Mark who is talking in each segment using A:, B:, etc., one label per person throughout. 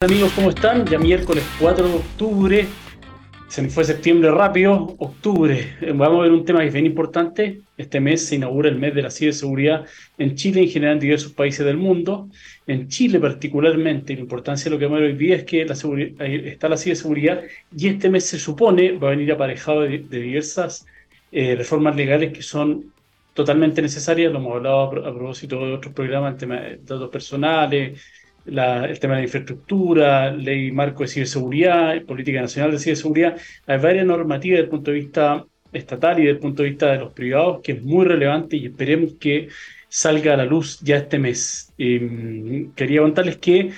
A: amigos, ¿cómo están? Ya miércoles 4 de octubre, se me fue septiembre rápido, octubre. Eh, vamos a ver un tema que es bien importante. Este mes se inaugura el mes de la ciberseguridad en Chile, en general en diversos países del mundo. En Chile particularmente, la importancia de lo que vamos a ver hoy día es que está la ciberseguridad y este mes se supone va a venir aparejado de, diversas eh, reformas legales que son totalmente necesarias. Lo hemos hablado a, propósito de otros programas, el tema de datos personales, el tema de la infraestructura, ley marco de ciberseguridad, política nacional de ciberseguridad. Hay varias normativas desde el punto de vista estatal y desde el punto de vista de los privados que es muy relevante y esperemos que salga a la luz ya este mes. Em, quería contarles que,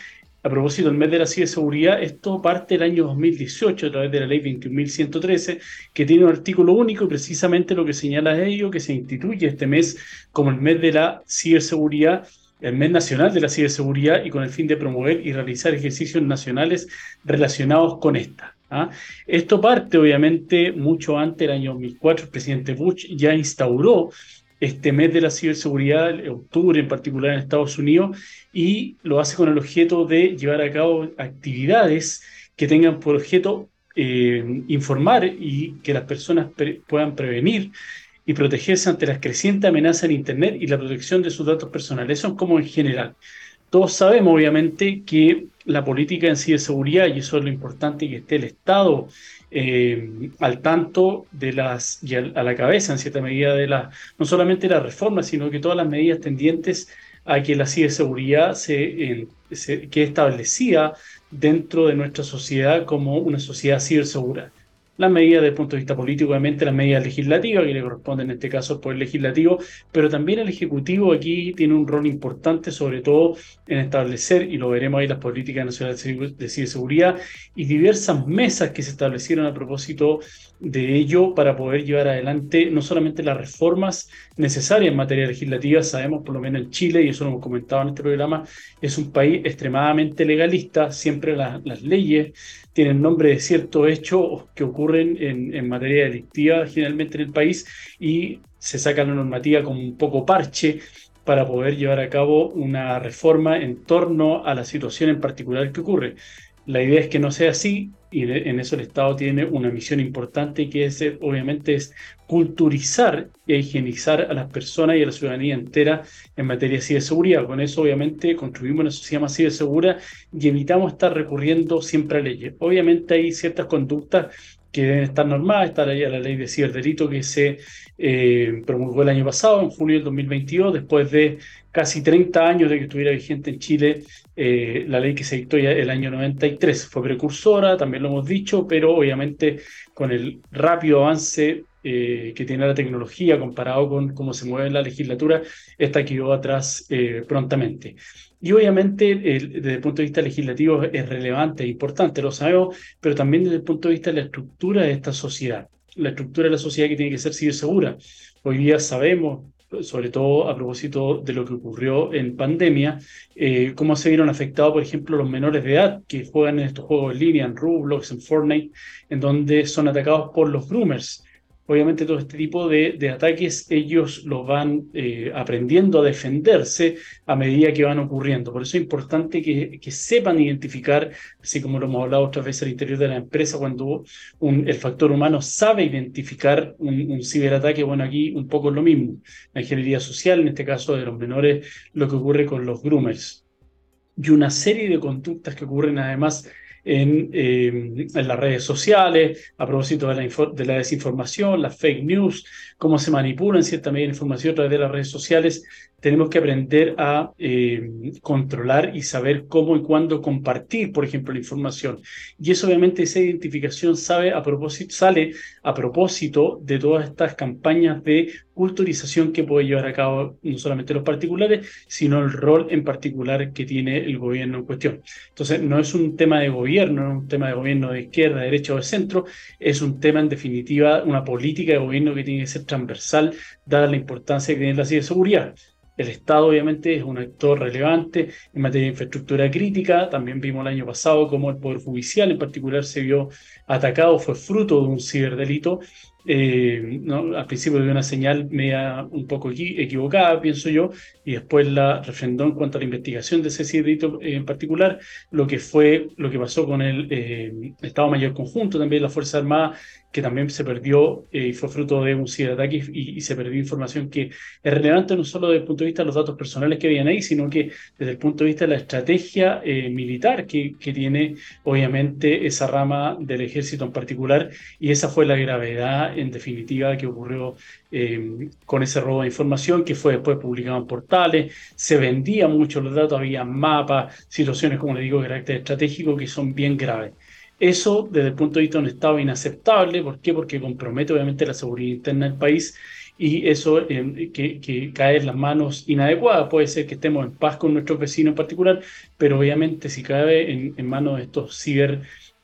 A: a propósito del mes de la ciberseguridad, esto parte del año 2018 a través de la ley 21.113, que tiene un artículo único y precisamente lo que señala es ello, que se instituye este mes como el mes de la ciberseguridad el mes nacional de la ciberseguridad y con el fin de promover y realizar ejercicios nacionales relacionados con esta. ¿ah? Esto parte obviamente mucho antes del año 2004, el presidente Bush ya instauró este mes de la ciberseguridad, octubre en particular en Estados Unidos, y lo hace con el objeto de llevar a cabo actividades que tengan por objeto eh, informar y que las personas puedan prevenir y protegerse ante las crecientes amenazas en Internet y la protección de sus datos personales. Eso es como en general. Todos sabemos, obviamente, que la política en sí de seguridad, y eso es lo importante, que esté el Estado eh, al tanto de las, y a, la cabeza, en cierta medida, de la, no solamente la reforma, sino que todas las medidas tendientes a que la ciberseguridad se, se quede establecida dentro de nuestra sociedad como una sociedad cibersegura las medidas desde el punto de vista político, obviamente las medidas legislativas que le corresponden en este caso al Poder Legislativo, pero también el Ejecutivo aquí tiene un rol importante, sobre todo en establecer, y lo veremos ahí, las políticas nacionales de ciberseguridad y diversas mesas que se establecieron a propósito de ello para poder llevar adelante no solamente las reformas necesarias en materia legislativa, sabemos por lo menos en Chile, y eso lo hemos comentado en este programa, es un país extremadamente legalista, siempre las leyes tienen nombre de ciertos hechos que ocurren en, en, materia delictiva generalmente en el país y se saca la normativa como un poco parche para poder llevar a cabo una reforma en torno a la situación en particular que ocurre. La idea es que no sea así y en eso el Estado tiene una misión importante que es, obviamente es culturizar e higienizar a las personas y a la ciudadanía entera en materia de ciberseguridad. Con eso obviamente construimos una sociedad más cibersegura y evitamos estar recurriendo siempre a leyes. Obviamente hay ciertas conductas que deben estar normadas, está ahí la ley de ciberdelito que se eh, promulgó el año pasado, en julio del 2022, después de casi 30 años de que estuviera vigente en Chile eh, la ley que se dictó ya el año 93. Fue precursora, también lo hemos dicho, pero obviamente con el rápido avance eh, que tiene la tecnología comparado con cómo se mueve la legislatura, esta quedó atrás prontamente. Y obviamente desde el punto de vista legislativo es relevante, importante, lo sabemos, pero también desde el punto de vista de la estructura de esta sociedad, la estructura de la sociedad que tiene que ser segura. Hoy día sabemos, sobre todo a propósito de lo que ocurrió en pandemia, eh, cómo se vieron afectados, por ejemplo, los menores de edad que juegan en estos juegos en línea, en Roblox, en Fortnite, en donde son atacados por los groomers obviamente todo este tipo de, ataques ellos los van eh, aprendiendo a defenderse a medida que van ocurriendo. Por eso es importante que, sepan identificar, así como lo hemos hablado otras veces al interior de la empresa, cuando el factor humano sabe identificar un, ciberataque, bueno, aquí un poco es lo mismo. La ingeniería social, en este caso de los menores, lo que ocurre con los groomers. Y una serie de conductas que ocurren además en, eh, en, las redes sociales, a propósito de la, de la, desinformación, las fake news, cómo se manipula en cierta medida la información a través de las redes sociales, tenemos que aprender a eh, controlar y saber cómo y cuándo compartir, por ejemplo, la información. Y eso obviamente, esa identificación sale a propósito de todas estas campañas de culturización que puede llevar a cabo no solamente los particulares, sino el rol en particular que tiene el gobierno en cuestión. Entonces, no es un tema de gobierno, no es un tema de gobierno de izquierda, de derecha o de centro, es un tema, en definitiva, una política de gobierno que tiene que ser transversal, dada la importancia que tiene la ciberseguridad. El Estado obviamente es un actor relevante en materia de infraestructura crítica. También vimos el año pasado cómo el Poder Judicial en particular se vio atacado, fue fruto de un ciberdelito eh, ¿no? al principio dio una señal media un poco equivocada, pienso yo, y después la refrendó en cuanto a la investigación de ese delito en particular, lo que fue lo que pasó con el eh, Estado Mayor Conjunto, también la Fuerza Armada que también se perdió eh, y fue fruto de un ciberataque y, y, se perdió información que es relevante no solo desde el punto de vista de los datos personales que habían ahí, sino que desde el punto de vista de la estrategia eh, militar que, que, tiene obviamente esa rama del ejército en particular y esa fue la gravedad en definitiva que ocurrió eh, con ese robo de información que fue después publicado en portales, se vendía mucho los datos, había mapas, situaciones como le digo de carácter estratégico que son bien graves. Eso, desde el punto de vista de un Estado, inaceptable. ¿Por qué? Porque compromete obviamente la seguridad interna del país y eso eh, que, cae en las manos inadecuadas. Puede ser que estemos en paz con nuestros vecinos en particular, pero obviamente si cae en, manos de estos ciber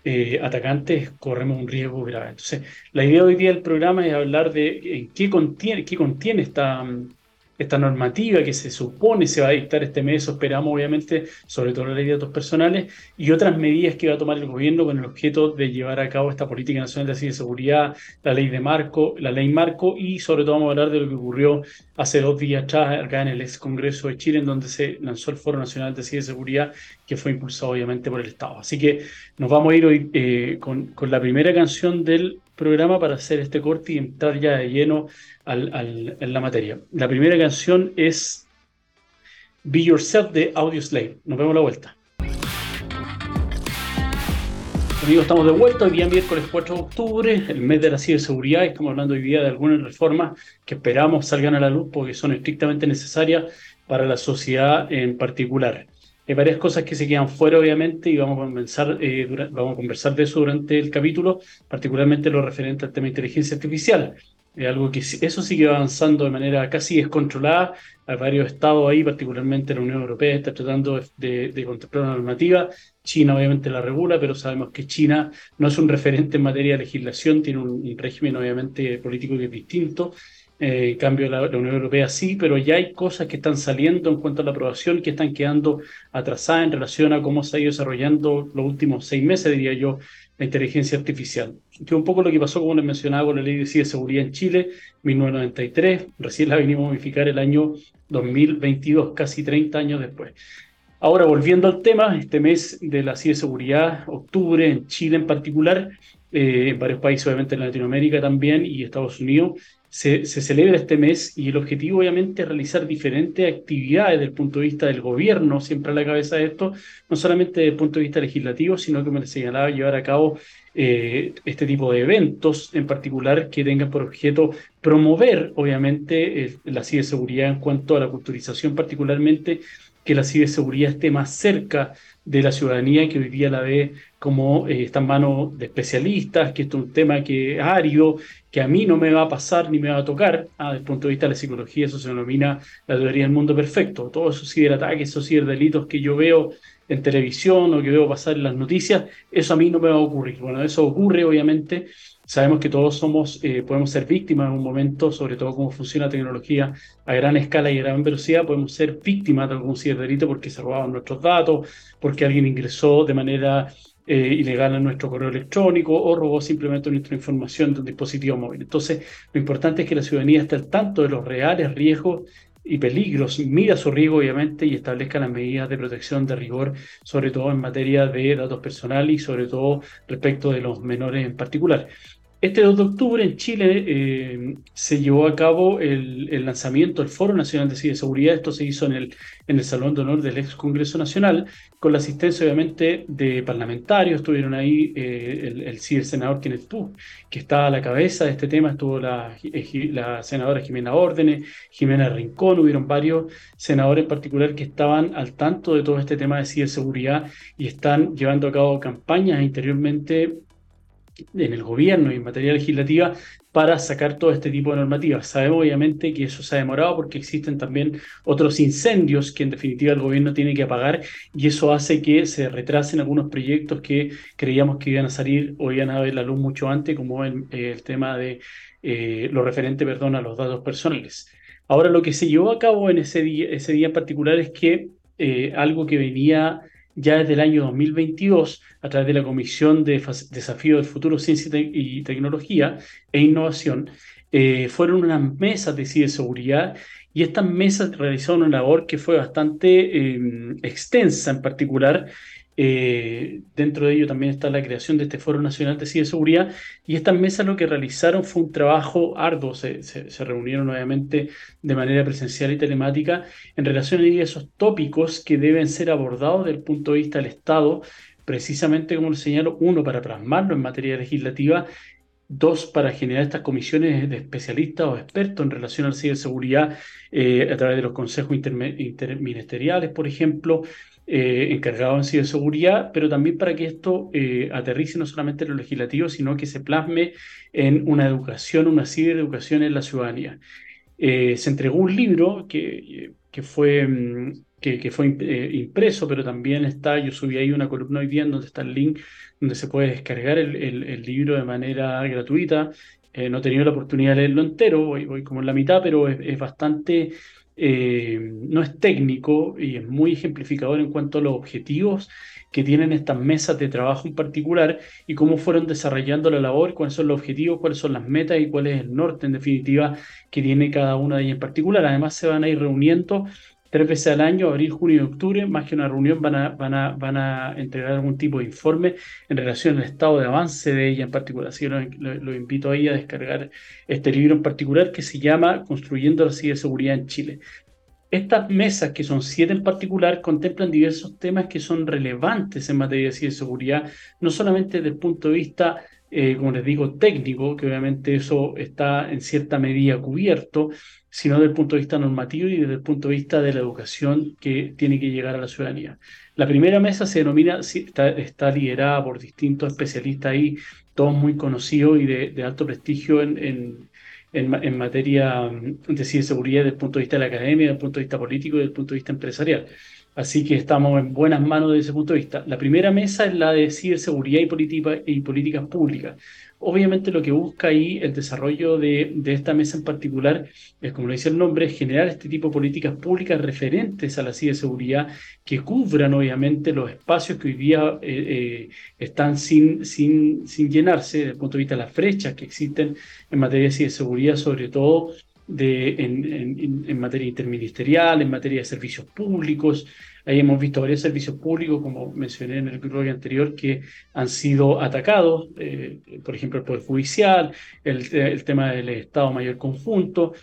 A: eh, atacantes, corremos un riesgo grave. Entonces, la idea hoy día del programa es hablar de qué contiene, qué contiene esta, esta normativa que se supone se va a dictar este mes, eso esperamos obviamente, sobre todo la ley de datos personales, y otras medidas que va a tomar el gobierno con el objeto de llevar a cabo esta política nacional de ciberseguridad, la ley de marco, la ley marco, y sobre todo vamos a hablar de lo que ocurrió hace dos días atrás acá en el ex Congreso de Chile, en donde se lanzó el Foro Nacional de Ciberseguridad, que fue impulsado obviamente por el Estado. Así que nos vamos a ir hoy eh, con, con la primera canción del programa para hacer este corte y entrar ya de lleno al, en la materia. La primera canción es Be Yourself de Audio Slave. Nos vemos la vuelta. Amigos, estamos de vuelta hoy día miércoles 4 de octubre, el mes de la ciberseguridad. Estamos hablando hoy día de algunas reformas que esperamos salgan a la luz porque son estrictamente necesarias para la sociedad en particular. Hay varias cosas que se quedan fuera, obviamente, y vamos a, conversar, eh, vamos a conversar de eso durante el capítulo, particularmente lo referente al tema de inteligencia artificial. Algo que eso sigue avanzando de manera casi descontrolada. Hay varios estados ahí, particularmente la Unión Europea, está tratando de, contemplar una normativa. China obviamente la regula, pero sabemos que China no es un referente en materia de legislación, tiene un, régimen obviamente político que es distinto. Eh, en cambio, la, la, Unión Europea sí, pero ya hay cosas que están saliendo en cuanto a la aprobación que están quedando atrasadas en relación a cómo se ha ido desarrollando los últimos seis meses, diría yo, la inteligencia artificial. Que un poco lo que pasó, como les mencionaba, con la ley de ciberseguridad en Chile, 1993, recién la vinimos a modificar el año 2022, casi 30 años después. Ahora, volviendo al tema, este mes de la ciberseguridad, octubre, en Chile en particular, eh, en varios países, obviamente en Latinoamérica también y Estados Unidos, se, celebra este mes y el objetivo obviamente es realizar diferentes actividades desde el punto de vista del gobierno, siempre a la cabeza de esto, no solamente desde el punto de vista legislativo, sino que me señalaba llevar a cabo eh, este tipo de eventos en particular que tengan por objeto promover obviamente la ciberseguridad en cuanto a la culturización particularmente que la ciberseguridad esté más cerca de la ciudadanía que hoy día la ve como eh, está en manos de especialistas, que esto es un tema que es árido, que a mí no me va a pasar ni me va a tocar. Ah, desde el punto de vista de la psicología, eso se denomina la teoría del mundo perfecto. Todos esos ciberataques, esos ciberdelitos que yo veo en televisión o que veo pasar en las noticias, eso a mí no me va a ocurrir. Bueno, eso ocurre obviamente. Sabemos que todos somos, eh, podemos ser víctimas en un momento, sobre todo cómo funciona la tecnología a gran escala y a gran velocidad, podemos ser víctimas de algún ciberdelito porque se robaban nuestros datos, porque alguien ingresó de manera eh, ilegal a nuestro correo electrónico o robó simplemente nuestra información de un dispositivo móvil. Entonces, lo importante es que la ciudadanía esté al tanto de los reales riesgos y peligros, mira su riesgo obviamente y establezca las medidas de protección de rigor, sobre todo en materia de datos personales y sobre todo respecto de los menores en particular. Este 2 de octubre en Chile eh, se llevó a cabo el, lanzamiento del Foro Nacional de Ciberseguridad. Esto se hizo en el, en el Salón de Honor del ex Congreso Nacional, con la asistencia obviamente de parlamentarios. Estuvieron ahí eh, el, el cibersenador Kenneth Pugh, que está a la cabeza de este tema. Estuvo la, senadora Jimena Órdenes, Jimena Rincón. Hubieron varios senadores en particular que estaban al tanto de todo este tema de ciberseguridad y están llevando a cabo campañas interiormente en el gobierno y en materia legislativa para sacar todo este tipo de normativas. Sabemos obviamente que eso se ha demorado porque existen también otros incendios que en definitiva el gobierno tiene que apagar y eso hace que se retrasen algunos proyectos que creíamos que iban a salir o iban a ver la luz mucho antes, como el, el tema de eh, lo referente perdón, a los datos personales. Ahora lo que se llevó a cabo en ese día, ese día en particular es que eh, algo que venía ya desde el año 2022, a través de la Comisión de Desafío del Futuro, Ciencia y Tecnología e Innovación, eh, fueron unas mesas de ciberseguridad y estas mesas realizaron una labor que fue bastante em, extensa en particular. Eh, dentro de ello también está la creación de este Foro Nacional de Ciberseguridad y estas mesas lo que realizaron fue un trabajo arduo, se, reunieron obviamente de manera presencial y telemática en relación a esos tópicos que deben ser abordados desde el punto de vista del Estado precisamente como lo señalo, uno, para plasmarlo en materia legislativa Dos, para generar estas comisiones de especialistas o expertos en relación a la ciberseguridad eh, a través de los consejos interministeriales, por ejemplo, eh, encargados en ciberseguridad, pero también para que esto eh, aterrice no solamente en lo legislativo, sino que se plasme en una educación, una cibereducación en la ciudadanía. se entregó un libro que, que fue mm, que, fue eh, impreso, pero también está, yo subí ahí una columna hoy día donde está el link donde se puede descargar el, el, libro de manera gratuita. Eh, no he tenido la oportunidad de leerlo entero, voy, voy como en la mitad, pero es, bastante, eh, no es técnico y es muy ejemplificador en cuanto a los objetivos que tienen estas mesas de trabajo en particular y cómo fueron desarrollando la labor, cuáles son los objetivos, cuáles son las metas y cuál es el norte en definitiva que tiene cada una de ellas en particular. Además se van a ir reuniendo tres veces al año, abril, junio y octubre, más que una reunión, van a, van a, van a entregar algún tipo de informe en relación al estado de avance de ella en particular. Así que lo, invito ahí a descargar este libro en particular que se llama Construyendo la ciberseguridad en Chile. Estas mesas, que son siete en particular, contemplan diversos temas que son relevantes en materia de ciberseguridad, no solamente desde el punto de vista eh, como les digo, técnico, que obviamente eso está en cierta medida cubierto, sino desde el punto de vista normativo y desde el punto de vista de la educación que tiene que llegar a la ciudadanía. La primera mesa se denomina, está, liderada por distintos especialistas ahí, todos muy conocidos y de, alto prestigio en, en, en, materia de ciberseguridad desde el punto de vista de la academia, desde el punto de vista político y desde el punto de vista empresarial. Así que estamos en buenas manos desde ese punto de vista. La primera mesa es la de ciberseguridad y, y políticas públicas. Obviamente lo que busca ahí el desarrollo de, esta mesa en particular es, como lo dice el nombre, generar este tipo de políticas públicas referentes a la ciberseguridad que cubran obviamente los espacios que hoy día eh, eh, están sin, llenarse desde el punto de vista de las brechas que existen en materia de ciberseguridad, sobre todo en, materia interministerial, en materia de servicios públicos. Ahí hemos visto varios servicios públicos, como mencioné en el grupo anterior, que han sido atacados, eh, por ejemplo, el Poder Judicial, el, el tema del Estado Mayor Conjunto.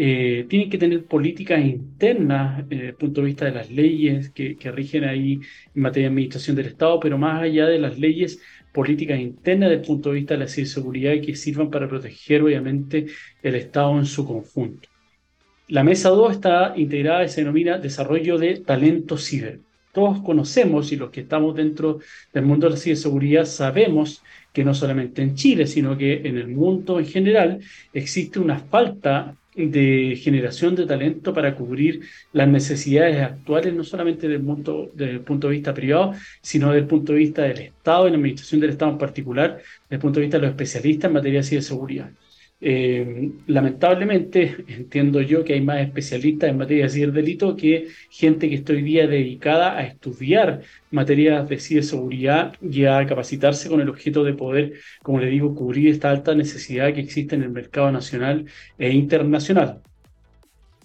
A: Eh, tienen que tener políticas internas eh, desde el punto de vista de las leyes que, que rigen ahí en materia de administración del Estado, pero más allá de las leyes, políticas internas desde el punto de vista de la ciberseguridad y que sirvan para proteger obviamente el Estado en su conjunto. La mesa 2 está integrada y se denomina desarrollo de talento ciber. Todos conocemos y los que estamos dentro del mundo de la ciberseguridad sabemos que no solamente en Chile, sino que en el mundo en general existe una falta de generación de talento para cubrir las necesidades actuales, no solamente del punto, desde el punto de vista privado, sino desde el punto de vista del Estado y la administración del Estado en particular, desde el punto de vista de los especialistas en materia de ciberseguridad. Eh, lamentablemente, entiendo yo que hay más especialistas en materia de ciberdelito que gente que está hoy día dedicada a estudiar materias de ciberseguridad y a capacitarse con el objeto de poder, como le digo, cubrir esta alta necesidad que existe en el mercado nacional e internacional.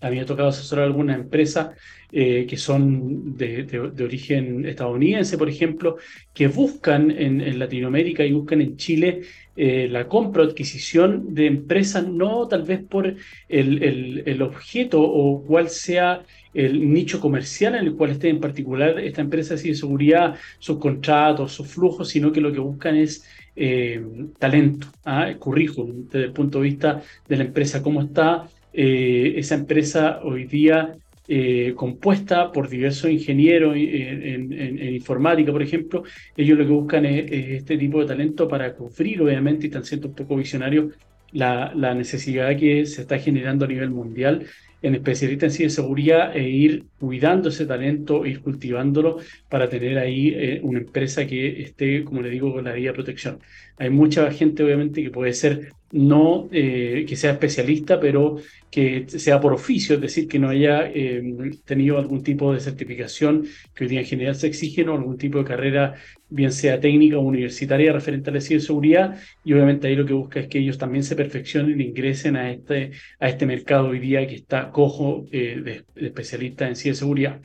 A: A ha tocado asesorar algunas empresas eh, que son de, origen estadounidense, por ejemplo, que buscan en, Latinoamérica y buscan en Chile eh, la compra o adquisición de empresas, no tal vez por el, objeto o cuál sea el nicho comercial en el cual esté en particular esta empresa de seguridad, sus contratos, sus flujos, sino que lo que buscan es eh, talento, ¿ah? currículum, desde el punto de vista de la empresa, cómo está eh, esa empresa hoy día eh, compuesta por diversos ingenieros en, informática, por ejemplo, ellos lo que buscan es, este tipo de talento para cubrir, obviamente, y están siendo un poco visionarios, la, la, necesidad que se está generando a nivel mundial en especialistas en ciberseguridad e ir cuidando ese talento, ir cultivándolo para tener ahí eh, una empresa que esté, como le digo, con la vía de protección. Hay mucha gente, obviamente, que puede ser no eh, que sea especialista, pero que sea por oficio, es decir, que no haya em, tenido algún tipo de certificación que hoy día en general se exige, o algún tipo de carrera, bien sea técnica o universitaria referente a la ciberseguridad, y obviamente ahí lo que busca es que ellos también se perfeccionen e ingresen a este, a este mercado hoy día que está cojo eh, de, de especialistas en ciberseguridad.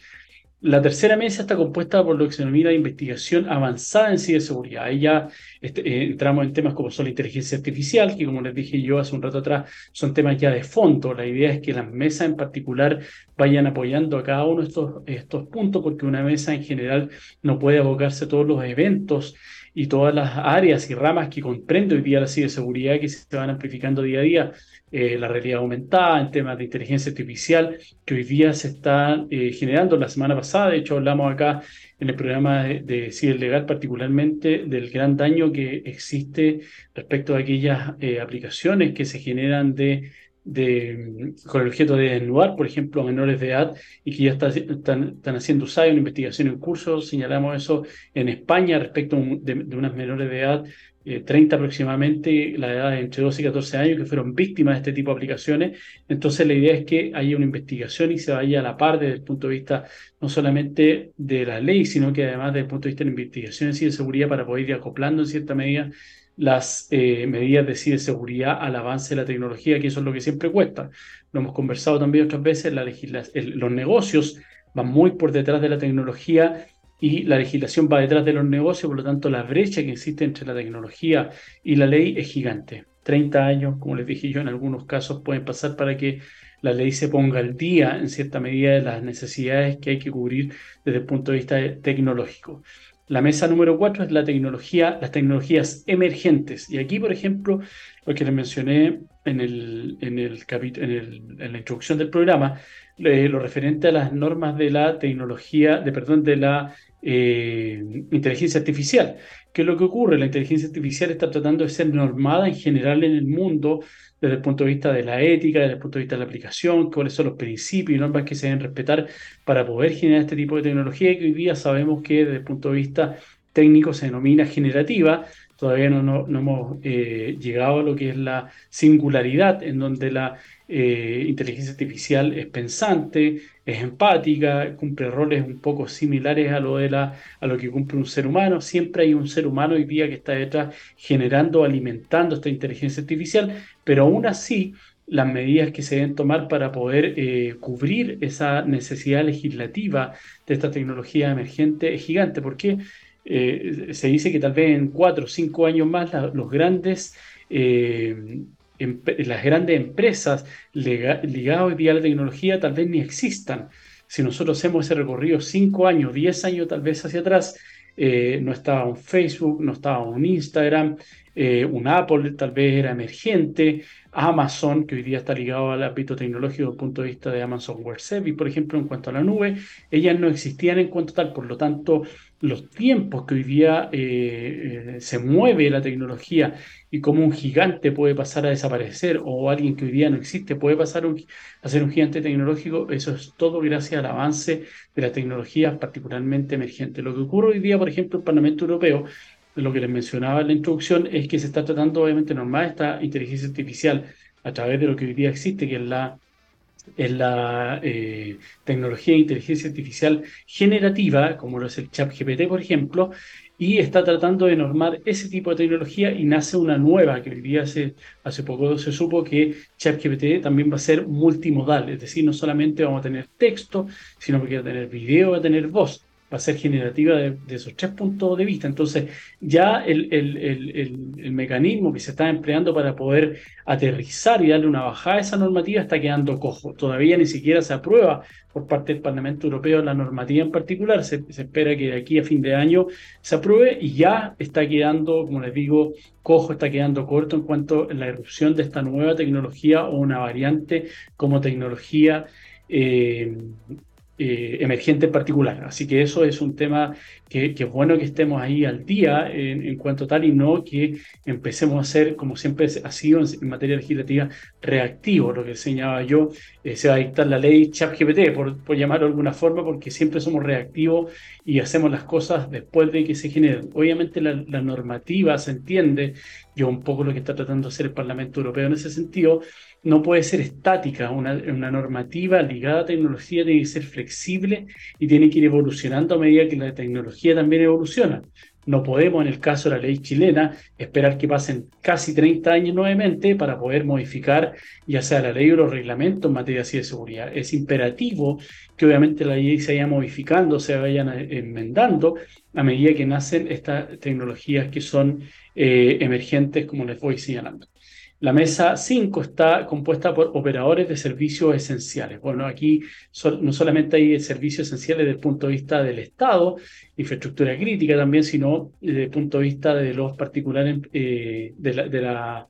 A: La tercera mesa está compuesta por lo que se denomina investigación avanzada en ciberseguridad. Ahí ya este, eh, entramos en temas como son la inteligencia artificial, que como les dije yo hace un rato atrás, son temas ya de fondo. La idea es que las mesas en particular vayan apoyando a cada uno de estos, estos puntos, porque una mesa en general no puede abocarse a todos los eventos y todas las áreas y ramas que comprende hoy día la ciberseguridad que se van amplificando día a día. Eh, la realidad aumentada, en temas de inteligencia artificial, que hoy día se está eh, generando. La semana pasada, de hecho, hablamos acá en el programa de, de Legal particularmente del gran daño que existe respecto a aquellas eh, aplicaciones que se generan de, con el objeto de desnudar, por ejemplo, menores de edad y que ya están, están haciendo uso una investigación en curso. Señalamos eso en España respecto de, unas menores de edad 30 eh, aproximadamente, la edad entre 12 y 14 años, que fueron víctimas de este tipo de aplicaciones. Entonces la idea es que haya una investigación y se vaya a la par desde el punto de vista no solamente de la ley, sino que además desde el punto de vista de la investigación y de seguridad para poder ir acoplando en cierta medida las eh, medidas de ciberseguridad al avance de la tecnología, que eso es lo que siempre cuesta. Lo hemos conversado también otras veces, los negocios van muy por detrás de la tecnología y la legislación va detrás de los negocios, por lo tanto la brecha que existe entre la tecnología y la ley es gigante. 30 años, como les dije yo, en algunos casos pueden pasar para que la ley se ponga al día en cierta medida de las necesidades que hay que cubrir desde el punto de vista tecnológico. La mesa número 4 es la tecnología, las tecnologías emergentes. Y aquí, por ejemplo, lo que les mencioné en, el, en, el en, el, en la introducción del programa, eh, lo referente a las normas de la tecnología, de perdón, de la eh, inteligencia artificial. ¿Qué es lo que ocurre? La inteligencia artificial está tratando de ser normada en general en el mundo desde el punto de vista de la ética, desde el punto de vista de la aplicación, cuáles son los principios y normas que se deben respetar para poder generar este tipo de tecnología que hoy día sabemos que desde el punto de vista técnico se denomina generativa, todavía no, hemos eh, llegado a lo que es la singularidad, en donde la eh, inteligencia artificial es pensante, es empática, cumple roles un poco similares a lo, de la, a lo que cumple un ser humano. Siempre hay un ser humano hoy día que está detrás generando, alimentando esta inteligencia artificial, pero aún así las medidas que se deben tomar para poder eh, cubrir esa necesidad legislativa de esta tecnología emergente es gigante. porque eh, se dice que tal vez en cuatro o cinco años más los grandes, eh, las grandes empresas ligadas hoy día a la tecnología tal vez ni existan. Si nosotros hacemos ese recorrido cinco años, diez años tal vez hacia atrás, eh, no estaba un Facebook, no estaba un Instagram, un Apple tal vez era emergente, Amazon, que hoy día está ligado al ámbito tecnológico desde el punto de vista de Amazon Web Service, por ejemplo, en cuanto a la nube, ellas no existían en cuanto tal, por lo tanto, los tiempos que hoy día eh, eh, se mueve la tecnología y cómo un gigante puede pasar a desaparecer o alguien que hoy día no existe puede pasar a ser un gigante tecnológico, eso es todo gracias al avance de la tecnología particularmente emergente. Lo que ocurre hoy día, por ejemplo, en el Parlamento Europeo, lo que les mencionaba en la introducción, es que se está tratando obviamente normal esta inteligencia artificial a través de lo que hoy día existe, que es la la eh, tecnología de inteligencia artificial generativa, como lo es el chat GPT, por ejemplo, y está tratando de normar ese tipo de tecnología y nace una nueva, que hoy día hace, hace poco se supo que ChatGPT también va a ser multimodal, es decir, no solamente vamos a tener texto, sino que va a tener video, va a tener voz va a ser generativa de, esos tres puntos de vista. Entonces, ya el, el, el, el, mecanismo que se está empleando para poder aterrizar y darle una bajada a esa normativa está quedando cojo. Todavía ni siquiera se aprueba por parte del Parlamento Europeo la normativa en particular. Se, espera que de aquí a fin de año se apruebe y ya está quedando, como les digo, cojo, está quedando corto en cuanto a la erupción de esta nueva tecnología o una variante como tecnología eh, eh, emergente en particular. Así que eso es un tema que, es bueno que estemos ahí al día en, cuanto tal y no que empecemos a ser, como siempre ha sido en, materia legislativa, reactivo. Lo que enseñaba yo, eh, se va a dictar la ley ChatGPT, por, por llamarlo de alguna forma, porque siempre somos reactivos y hacemos las cosas después de que se generen. Obviamente la, la normativa se entiende y un poco lo que está tratando de hacer el Parlamento Europeo en ese sentido, no puede ser estática. Una, normativa ligada a tecnología tiene que ser flexible y tiene que ir evolucionando a medida que la tecnología también evoluciona. No podemos, en el caso de la ley chilena, esperar que pasen casi 30 años nuevamente para poder modificar ya sea la ley o los reglamentos en materia de seguridad. Es imperativo que obviamente la ley se vaya modificando, se vayan enmendando a medida que nacen estas tecnologías que son eh, emergentes, como les voy señalando. La mesa 5 está compuesta por operadores de servicios esenciales. Bueno, aquí no solamente hay servicios esenciales desde el punto de vista del Estado, infraestructura crítica también, sino desde el punto de vista de los particulares, eh, de, la,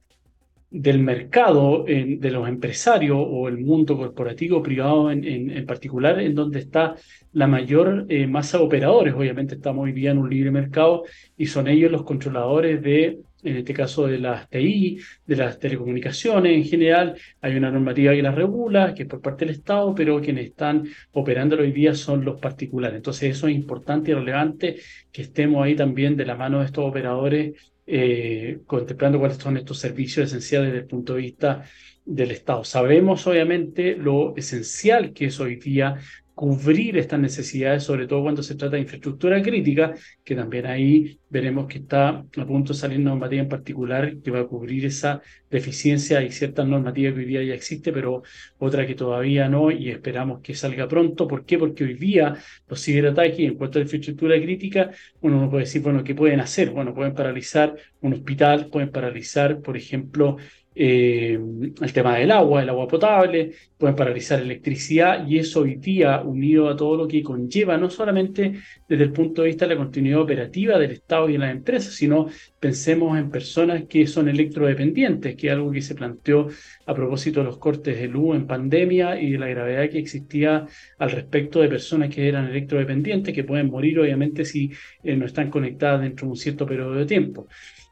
A: del mercado, de los empresarios o el mundo corporativo privado en, particular, en donde está la mayor eh, masa de operadores. Obviamente estamos hoy día en un libre mercado y son ellos los controladores de en este caso de las TI, de las telecomunicaciones en general, hay una normativa que las regula, que es por parte del Estado, pero quienes están operando hoy día son los particulares. Entonces eso es importante y relevante que estemos ahí también de la mano de estos operadores, eh, contemplando cuáles son estos servicios esenciales desde el punto de vista del Estado. Sabemos obviamente lo esencial que es hoy día cubrir estas necesidades, sobre todo cuando se trata de infraestructura crítica, que también ahí veremos que está a punto de salir normativa en particular que va a cubrir esa deficiencia. Hay ciertas normativas que hoy día ya existe, pero otra que todavía no y esperamos que salga pronto. ¿Por qué? Porque hoy día los ciberataques en cuanto a infraestructura crítica, uno no puede decir, bueno, ¿qué pueden hacer? Bueno, pueden paralizar un hospital, pueden paralizar, por ejemplo, eh, el tema del agua, el agua potable, pueden paralizar electricidad y eso hoy día, unido a todo lo que conlleva, no solamente desde el punto de vista de la continuidad operativa del Estado y de las empresas, sino pensemos en personas que son electrodependientes, que es algo que se planteó a propósito de los cortes de luz en pandemia y de la gravedad que existía al respecto de personas que eran electrodependientes, que pueden morir obviamente si eh, no están conectadas dentro de un cierto periodo de tiempo.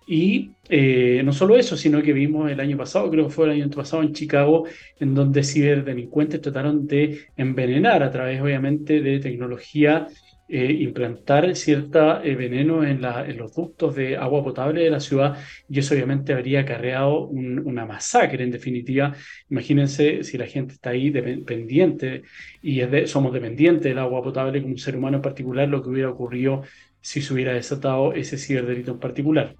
A: Y eh, no solo eso, sino que vimos el año pasado, creo que fue el año pasado en Chicago, en donde ciberdelincuentes trataron de envenenar a través, obviamente, de tecnología, eh, implantar cierta eh, veneno en, los ductos de agua potable de la ciudad, y eso obviamente habría acarreado una masacre, en definitiva. Imagínense si la gente está ahí dependiente y somos dependientes del agua potable como un ser humano en particular, lo que hubiera ocurrido si se hubiera desatado ese ciberdelito en particular.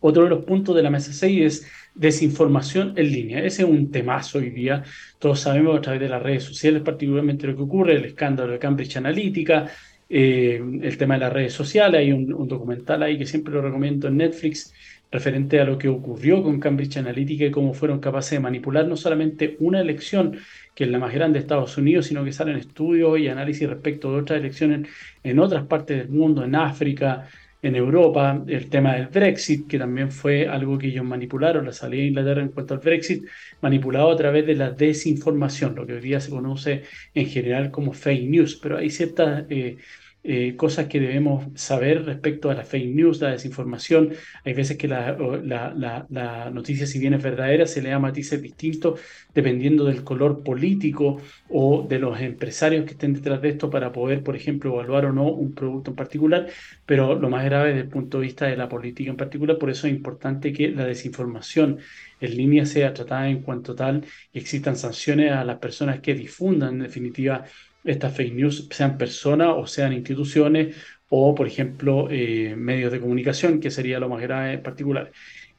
A: Otro de los puntos de la mesa 6 es desinformación en línea. Ese es un temazo hoy día. Todos sabemos a través de las redes sociales, particularmente lo que ocurre, el escándalo de Cambridge Analytica, eh, el tema de las redes sociales. Hay un, documental ahí que siempre lo recomiendo en Netflix referente a lo que ocurrió con Cambridge Analytica y cómo fueron capaces de manipular no solamente una elección, que es la más grande de Estados Unidos, sino que salen estudios y análisis respecto de otras elecciones en otras partes del mundo, en África, en Europa, el tema del Brexit, que también fue algo que ellos manipularon, la salida de Inglaterra en cuanto al Brexit, manipulado a través de la desinformación, lo que hoy día se conoce en general como fake news, pero hay ciertas... Eh, eh, cosas que debemos saber respecto a la fake news, la desinformación. Hay veces que la, la, noticia, si bien es verdadera, se le da matices distintos dependiendo del color político o de los empresarios que estén detrás de esto para poder, por ejemplo, evaluar o no un producto en particular. Pero lo más grave desde el punto de vista de la política en particular, por eso es importante que la desinformación en línea sea tratada en cuanto tal y existan sanciones a las personas que difundan, en definitiva, estas fake news, sean personas o sean instituciones o, por ejemplo, eh, medios de comunicación, que sería lo más grave en particular.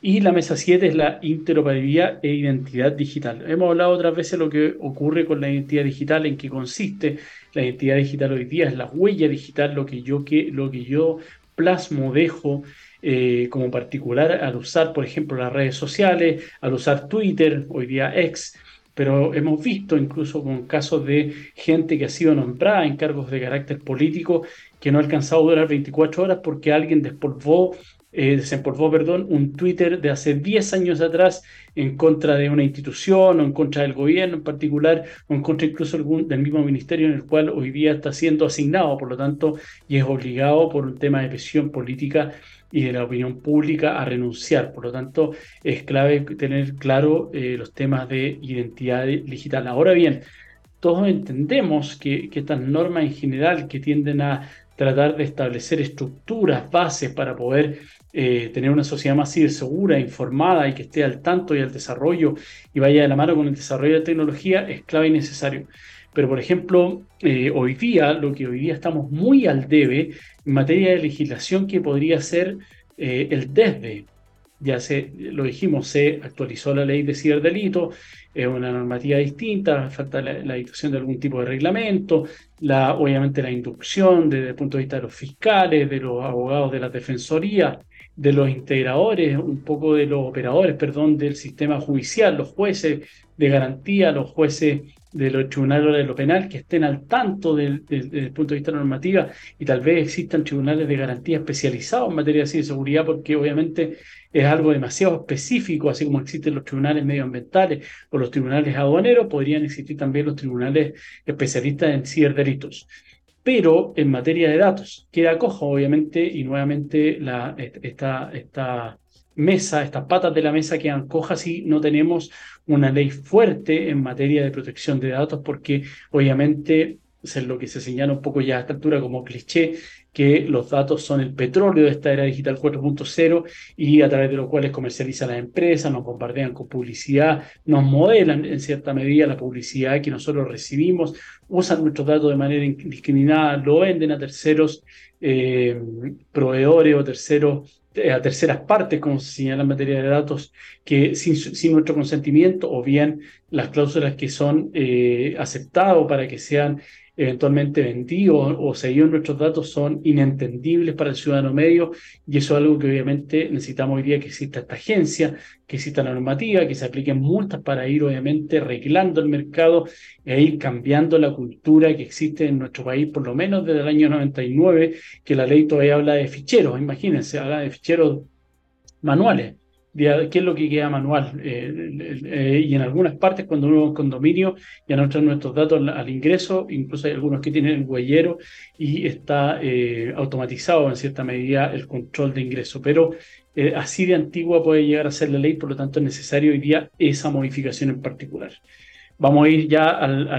A: Y la mesa 7 es la interoperabilidad e identidad digital. Hemos hablado otras veces lo que ocurre con la identidad digital, en qué consiste. La identidad digital hoy día es la huella digital, lo que yo, que, lo que yo plasmo, dejo eh, como particular al usar, por ejemplo, las redes sociales, al usar Twitter, hoy día X, pero hemos visto incluso con casos de gente que ha sido nombrada en cargos de carácter político que no ha alcanzado a durar 24 horas porque alguien despolvó, eh, desempolvó perdón, un Twitter de hace 10 años atrás en contra de una institución o en contra del gobierno en particular o en contra incluso del mismo ministerio en el cual hoy día está siendo asignado, por lo tanto, y es obligado por un tema de presión política y de la opinión pública a renunciar. Por lo tanto, es clave tener claro eh, los temas de identidad digital. Ahora bien, todos entendemos que, estas normas en general que tienden a tratar de establecer estructuras, bases para poder eh, tener una sociedad más segura, informada y que esté al tanto y al desarrollo y vaya de la mano con el desarrollo de tecnología es clave y necesario. Pero, por ejemplo, eh, hoy día, lo que hoy día estamos muy al debe en materia de legislación que podría ser eh, el DESDE. Ya se, lo dijimos, se actualizó la ley de ciberdelito, es una normativa distinta, falta la, la, dictación de algún tipo de reglamento, la, obviamente la inducción desde el punto de vista de los fiscales, de los abogados de la defensoría, de los integradores, un poco de los operadores, perdón, del sistema judicial, los jueces de garantía, los jueces de los tribunales de lo penal que estén al tanto del, punto de vista normativa y tal vez existan tribunales de garantía especializados en materia de seguridad porque obviamente es algo demasiado específico, así como existen los tribunales medioambientales o los tribunales aduaneros, podrían existir también los tribunales especialistas en ciberdelitos. Pero en materia de datos, queda cojo obviamente y nuevamente la, esta mesa, estas patas de la mesa quedan cojas si no tenemos una ley fuerte en materia de protección de datos, porque obviamente es lo que se señala un poco ya a esta altura como cliché, que los datos son el petróleo de esta era digital 4.0 y a través de los cuales comercializa la empresa, nos bombardean con publicidad, nos modelan en cierta medida la publicidad que nosotros recibimos, usan nuestros datos de manera indiscriminada, lo venden a terceros eh, proveedores o terceros a terceras partes, como se señala en materia de datos, que sin, sin nuestro consentimiento o bien las cláusulas que son eh, aceptadas para que sean eventualmente vendidos o seguidos nuestros datos son inentendibles para el ciudadano medio y eso es algo que obviamente necesitamos hoy día que exista esta agencia, que exista la normativa, que se apliquen multas para ir obviamente arreglando el mercado e ir cambiando la cultura que existe en nuestro país, por lo menos desde el año 99, que la ley todavía habla de ficheros, imagínense, habla de ficheros manuales qué es lo que queda manual. Eh, eh, y en algunas partes, cuando uno es un condominio, ya no traen nuestros datos al, ingreso, incluso hay algunos que tienen el huellero y está eh, automatizado en cierta medida el control de ingreso. Pero así de antigua puede llegar a ser la ley, por lo tanto es necesario hoy día esa modificación en particular. Vamos a ir ya al,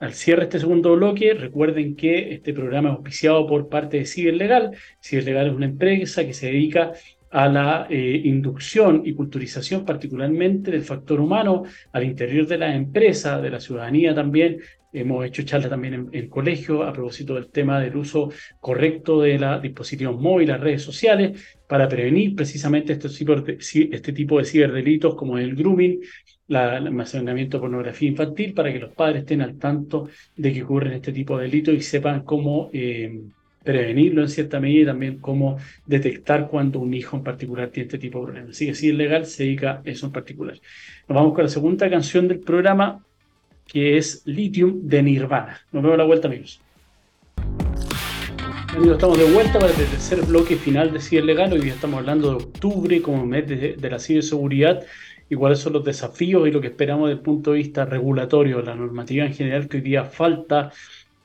A: al, cierre de este segundo bloque. Recuerden que este programa es auspiciado por parte de Ciberlegal. Ciberlegal es una empresa que se dedica a la eh, inducción y culturización particularmente del factor humano al interior de la empresa, de la ciudadanía también. Hemos hecho charlas también en colegio a propósito del tema del uso correcto de la dispositivos móviles, las redes sociales, para prevenir precisamente este tipo de, este tipo de ciberdelitos como el grooming, la, el almacenamiento de pornografía infantil, para que los padres estén al tanto de que ocurren este tipo de delitos y sepan cómo... Eh, prevenirlo en cierta medida y también cómo detectar cuando un hijo en particular tiene este tipo de problemas. Así que si es legal, se dedica a eso en particular. Nos vamos con la segunda canción del programa, que es Lithium de Nirvana. Nos vemos a la vuelta, amigos. Amigos, estamos de vuelta para el tercer bloque final de Ciber Legal. Hoy día estamos hablando de octubre como mes de, de la ciberseguridad y cuáles son los desafíos y lo que esperamos desde el punto de vista regulatorio, la normativa en general que hoy día falta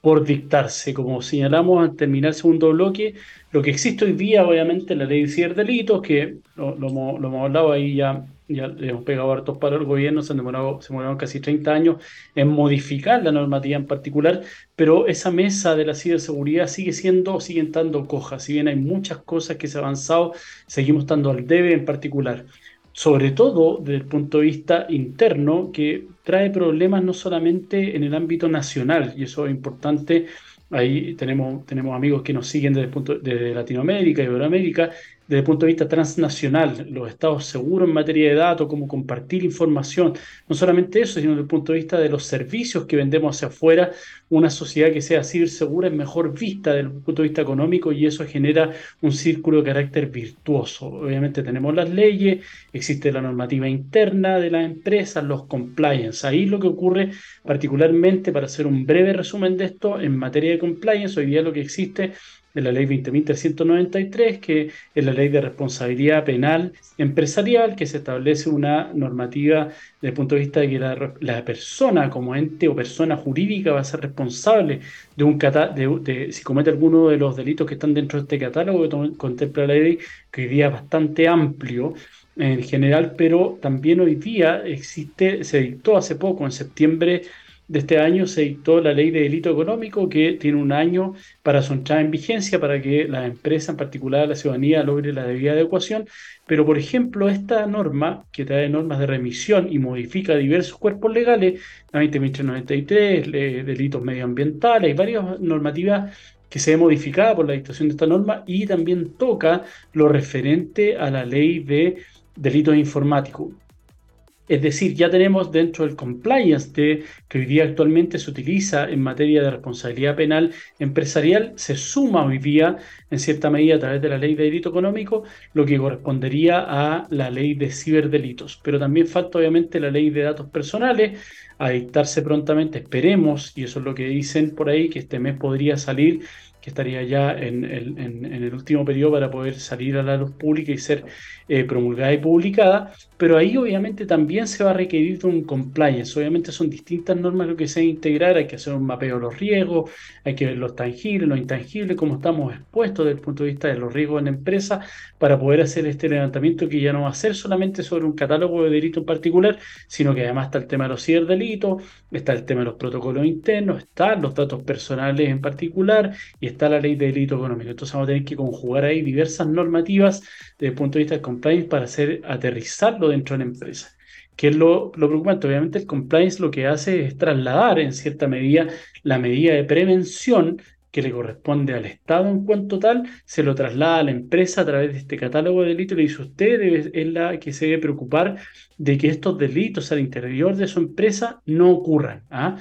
A: por dictarse. Como señalamos al terminar el segundo bloque, lo que existe hoy día, obviamente, la ley de ciberdelitos, que lo, lo, hemos hablado ahí ya, ya le hemos pegado hartos para el gobierno, se han demorado, se demoraron casi 30 años en modificar la normativa en particular, pero esa mesa de la ciberseguridad sigue siendo, sigue estando coja, si bien hay muchas cosas que se han avanzado, seguimos estando al debe en particular sobre todo desde el punto de vista interno, que trae problemas no solamente en el ámbito nacional, y eso es importante. Ahí tenemos, tenemos amigos que nos siguen desde, el punto, de Latinoamérica y Iberoamérica, desde el punto de vista transnacional, los estados seguros en materia de datos, cómo compartir información, no solamente eso, sino desde el punto de vista de los servicios que vendemos hacia afuera, una sociedad que sea segura es mejor vista desde el punto de vista económico y eso genera un círculo de carácter virtuoso. Obviamente tenemos las leyes, existe la normativa interna de las empresas, los compliance. Ahí lo que ocurre particularmente, para hacer un breve resumen de esto, en materia de compliance, hoy día lo que existe de la ley 20.393, que es la ley de responsabilidad penal empresarial, que se establece una normativa desde el punto de vista de que la, persona como ente o persona jurídica va a ser responsable de un de, de, si comete alguno de los delitos que están dentro de este catálogo que contempla la ley, que hoy día es bastante amplio en general, pero también hoy día existe, se dictó hace poco, en septiembre de este año se dictó la ley de delito económico que tiene un año para su entrada en vigencia para que la empresa, en particular la ciudadanía, logre la debida adecuación. Pero, por ejemplo, esta norma, que trae normas de remisión y modifica diversos cuerpos legales, la 20.93, delitos medioambientales, hay varias normativas que se ve modificada por la dictación de esta norma y también toca lo referente a la ley de delitos informáticos. Es decir, ya tenemos dentro del compliance de, que hoy día actualmente se utiliza en materia de responsabilidad penal empresarial, se suma hoy día en cierta medida a través de la ley de delito económico lo que correspondería a la ley de ciberdelitos. Pero también falta obviamente la ley de datos personales a dictarse prontamente, esperemos, y eso es lo que dicen por ahí, que este mes podría salir que estaría ya en el, último periodo para poder salir a la luz pública y ser eh, promulgada y publicada, pero ahí obviamente también se va a requerir un compliance. Obviamente son distintas normas lo que se integrar, hay que hacer un mapeo de los riesgos, hay que ver los tangibles, los intangibles, cómo estamos expuestos desde el punto de vista de los riesgos en la empresa para poder hacer este levantamiento que ya no va a ser solamente sobre un catálogo de delito en particular, sino que además está el tema de los ciberdelitos, está el tema de los protocolos internos, están los datos personales en particular y está la ley de delito económico. Entonces vamos a tener que conjugar ahí diversas normativas desde el punto de vista del compliance para hacer aterrizarlo dentro de la empresa. ¿Qué es lo, lo, preocupante? Obviamente el compliance lo que hace es trasladar en cierta medida la medida de prevención que le corresponde al Estado en cuanto tal, se lo traslada a la empresa a través de este catálogo de delitos. Le dice usted es la que se debe preocupar de que estos delitos al interior de su empresa no ocurran. ¿ah?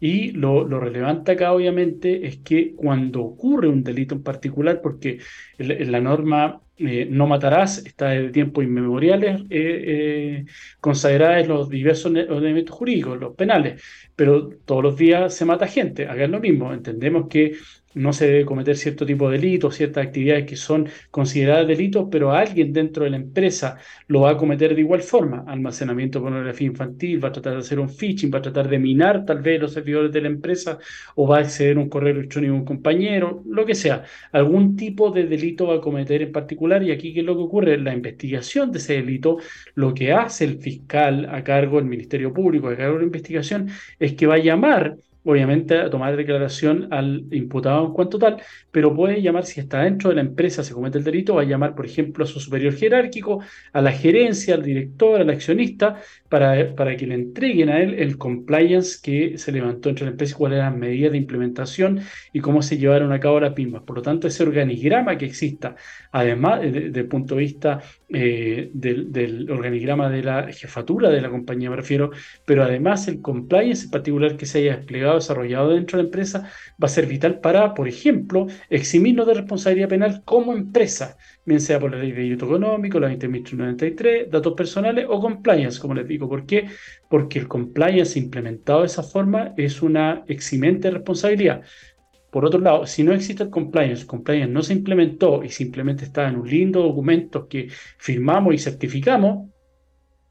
A: Y lo, relevante acá, obviamente, es que cuando ocurre un delito en particular, porque la norma eh, no matarás está de tiempos inmemoriales eh, eh, en los diversos elementos jurídicos, los penales, pero todos los días se mata gente. Acá es lo mismo. Entendemos que no se debe cometer cierto tipo de delitos, ciertas actividades que son consideradas delitos, pero alguien dentro de la empresa lo va a cometer de igual forma. Almacenamiento de pornografía infantil, va a tratar de hacer un phishing, va a tratar de minar tal vez los servidores de la empresa o va a acceder a un correo electrónico de un compañero, lo que sea. Algún tipo de delito va a cometer en particular y aquí qué es lo que ocurre? La investigación de ese delito, lo que hace el fiscal a cargo del Ministerio Público, a cargo de la investigación, es que va a llamar obviamente a tomar declaración al imputado en cuanto tal, pero puede llamar, si está dentro de la empresa, se comete el delito, va a llamar, por ejemplo, a su superior jerárquico, a la gerencia, al director, al accionista, para, para que le entreguen a él el compliance que se levantó entre la empresa y cuáles eran las medidas de implementación y cómo se llevaron a cabo las PIMBAs. Por lo tanto, ese organigrama que exista, además, desde el punto de vista eh, del, del, organigrama de la jefatura de la compañía, me refiero, pero además el compliance en particular que se haya desplegado desarrollado dentro de la empresa va a ser vital para, por ejemplo, eximirnos de responsabilidad penal como empresa, bien sea por la ley de delito económico, la 20.93, datos personales o compliance, como les digo. ¿Por qué? Porque el compliance implementado de esa forma es una eximente responsabilidad. Por otro lado, si no existe el compliance, el compliance no se implementó y simplemente está en un lindo documento que firmamos y certificamos,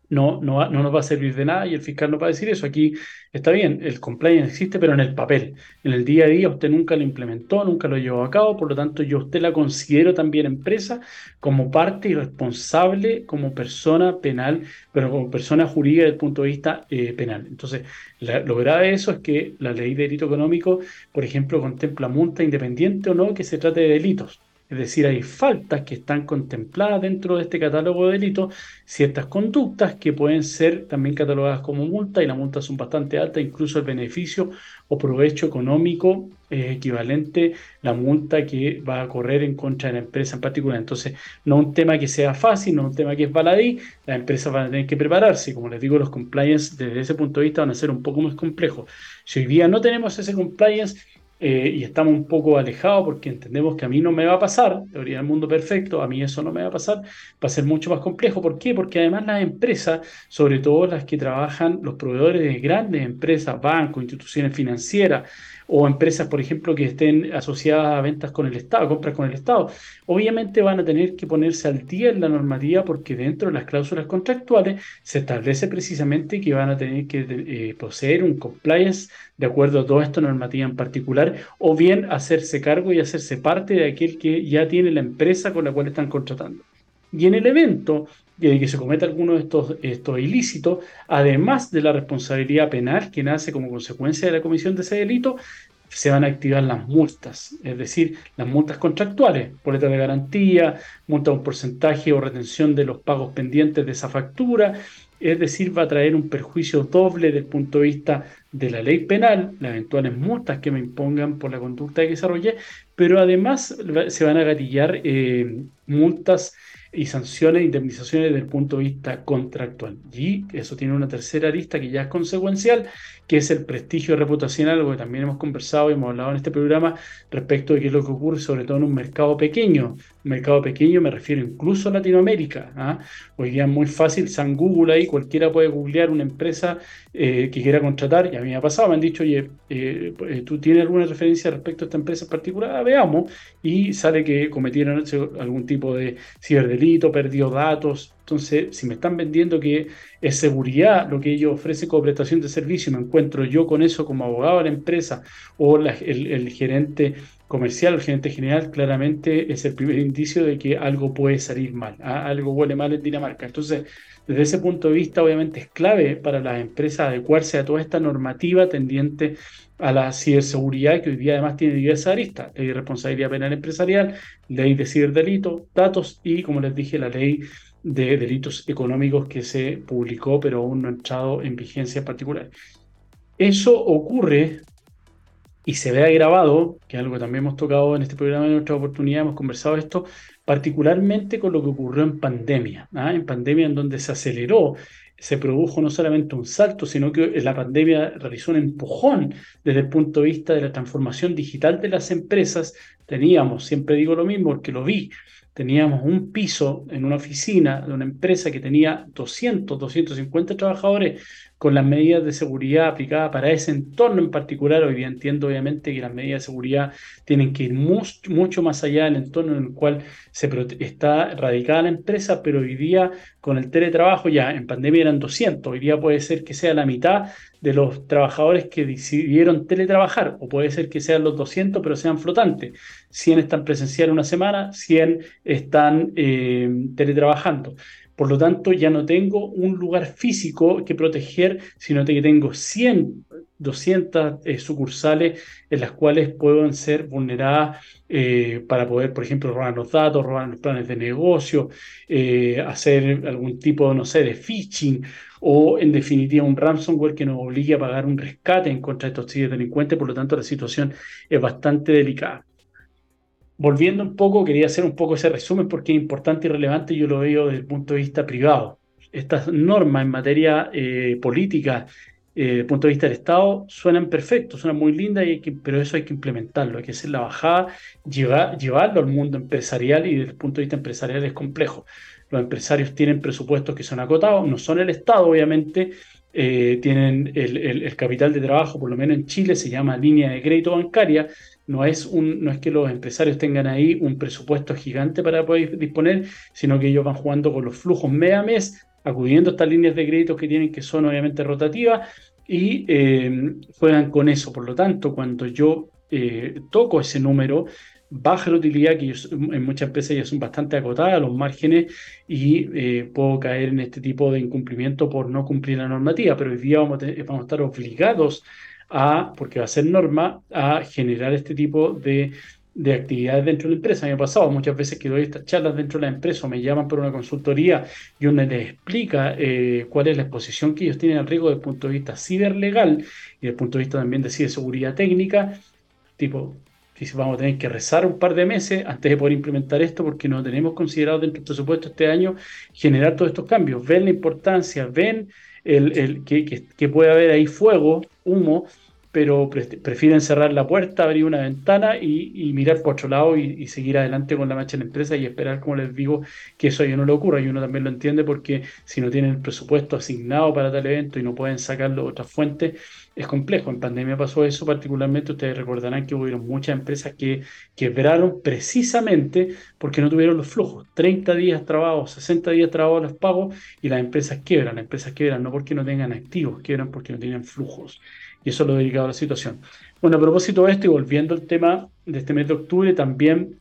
A: no, no, no, nos va a servir de nada y el fiscal no va a decir eso. Aquí está bien, el compliance existe, pero en el papel. En el día a día usted nunca lo implementó, nunca lo llevó a cabo, por lo tanto yo usted la considero también empresa como parte y responsable como persona penal, pero como persona jurídica desde el punto de vista eh, penal. Entonces, lo grave de eso es que la ley de delito económico, por ejemplo, contempla multa independiente o no que se trate de delitos. Es decir, hay faltas que están contempladas dentro de este catálogo de delitos, ciertas conductas que pueden ser también catalogadas como multa y las multas son bastante altas, incluso el beneficio o provecho económico es equivalente la multa que va a correr en contra de la empresa en particular. Entonces, no un tema que sea fácil, no un tema que es baladí, las empresas van a tener que prepararse. Como les digo, los compliance desde ese punto de vista van a ser un poco más complejos. Si hoy día no tenemos ese compliance, eh, y estamos un poco alejados porque entendemos que a mí no me va a pasar, teoría del mundo perfecto, a mí eso no me va a pasar, va a ser mucho más complejo. ¿Por qué? Porque además las empresas, sobre todo las que trabajan, los proveedores de grandes empresas, bancos, instituciones financieras, o empresas, por ejemplo, que estén asociadas a ventas con el Estado, compras con el Estado, obviamente van a tener que ponerse al día en la normativa porque dentro de las cláusulas contractuales se establece precisamente que van a tener que eh, poseer un compliance de acuerdo a toda esta normativa en particular, o bien hacerse cargo y hacerse parte de aquel que ya tiene la empresa con la cual están contratando. Y en el evento de que se cometa alguno de estos, estos ilícitos, además de la responsabilidad penal que nace como consecuencia de la comisión de ese delito, se van a activar las multas, es decir, las multas contractuales, boleta de garantía, multa de un porcentaje o retención de los pagos pendientes de esa factura, es decir, va a traer un perjuicio doble desde el punto de vista de la ley penal, las eventuales multas que me impongan por la conducta que desarrollé, pero además se van a gatillar eh, multas y sanciones indemnizaciones desde el punto de vista contractual. Y eso tiene una tercera lista que ya es consecuencial, que es el prestigio reputacional, algo que también hemos conversado y hemos hablado en este programa respecto de qué es lo que ocurre, sobre todo en un mercado pequeño. Mercado pequeño me refiero incluso a Latinoamérica. ¿ah? Hoy día es muy fácil, San Google ahí, cualquiera puede googlear una empresa eh, que quiera contratar, y a mí me ha pasado, me han dicho, oye, eh, eh, ¿tú tienes alguna referencia respecto a esta empresa en particular? Ah, veamos, y sale que cometieron algún tipo de ciberdelito, perdió datos, entonces, si me están vendiendo que es seguridad lo que ellos ofrecen como prestación de servicio, me encuentro yo con eso como abogado de la empresa o el, gerente comercial, el gerente general, claramente es el primer indicio de que algo puede salir mal, ¿ah? algo huele mal en Dinamarca. Entonces, desde ese punto de vista, obviamente es clave para las empresas adecuarse a toda esta normativa tendiente a la ciberseguridad, que hoy día además tiene diversas aristas, ley de responsabilidad penal empresarial, ley de ciberdelito, datos y, como les dije, la ley de delitos económicos que se publicó, pero aún no ha entrado en vigencia particular. Eso ocurre y se ve agravado, que es algo que también hemos tocado en este programa en otra oportunidad, hemos conversado esto, particularmente con lo que ocurrió en pandemia, ¿ah? en pandemia en donde se aceleró, se produjo no solamente un salto, sino que la pandemia realizó un empujón desde el punto de vista de la transformación digital de las empresas. Teníamos, siempre digo lo mismo porque lo vi, teníamos un piso en una oficina de una empresa que tenía 200, 250 trabajadores con las medidas de seguridad aplicadas para ese entorno en particular. Hoy día entiendo obviamente que las medidas de seguridad tienen que ir mucho, más allá del entorno en el cual se está radicada la empresa, pero hoy día con el teletrabajo ya en pandemia eran 200, hoy día puede ser que sea la mitad de los trabajadores que decidieron teletrabajar, o puede ser que sean los 200, pero sean flotantes. 100 están presenciales una semana, 100 están eh, teletrabajando. Por lo tanto, ya no tengo un lugar físico que proteger, sino que tengo 100, 200 eh, sucursales en las cuales pueden ser vulneradas eh, para poder, por ejemplo, robar los datos, robar los planes de negocio, eh, hacer algún tipo, no sé, de phishing o en definitiva un ransomware que nos obligue a pagar un rescate en contra de estos delincuentes. Por lo tanto, la situación es bastante delicada volviendo un poco, quería hacer un poco ese resumen porque es importante y relevante, yo lo veo desde el punto de vista privado. Estas normas en materia eh, política, eh, desde el punto de vista del Estado, suenan perfectos, suenan muy lindas, pero eso hay que implementarlo, hay que hacer la bajada, llevar, llevarlo al mundo empresarial y desde el punto de vista empresarial es complejo. Los empresarios tienen presupuestos que son acotados, no son el Estado, obviamente, eh, tienen el, el, capital de trabajo, por lo menos en Chile, se llama línea de crédito bancaria, no es, un, no es que los empresarios tengan ahí un presupuesto gigante para poder disponer, sino que ellos van jugando con los flujos mes a mes, acudiendo a estas líneas de crédito que tienen, que son obviamente rotativas, y eh, juegan con eso. Por lo tanto, cuando yo eh, toco ese número, baja la utilidad, que en muchas empresas ya son bastante acotadas los márgenes, y eh, puedo caer en este tipo de incumplimiento por no cumplir la normativa, pero hoy día vamos vamos a estar obligados a, porque va a ser norma, a generar este tipo de, de actividades dentro de la empresa. Me ha pasado muchas veces que doy estas charlas dentro de la empresa o me llaman por una consultoría y uno les explica eh, cuál es la exposición que ellos tienen al riesgo desde el punto de vista ciberlegal y desde el punto de vista también de ciberseguridad técnica, tipo, vamos a tener que rezar un par de meses antes de poder implementar esto porque no tenemos considerado dentro del presupuesto este año generar todos estos cambios. Ven la importancia, ven el, el que, que, que, puede haber ahí fuego, humo, pero prefieren cerrar la puerta, abrir una ventana y, mirar por otro lado y, seguir adelante con la marcha de la empresa y esperar, como les digo, que eso ya no le ocurra. Y uno también lo entiende porque si no tienen el presupuesto asignado para tal evento y no pueden sacarlo de otras fuentes, es complejo. En pandemia pasó eso particularmente. Ustedes recordarán que hubo muchas empresas que quebraron precisamente porque no tuvieron los flujos. 30 días trabajados, 60 días trabajados los pagos y las empresas quiebran. Las empresas quiebran no porque no tengan activos, quiebran porque no tienen flujos. Y eso es lo delicado de la situación. Bueno, a propósito de esto y volviendo al tema de este mes de octubre, también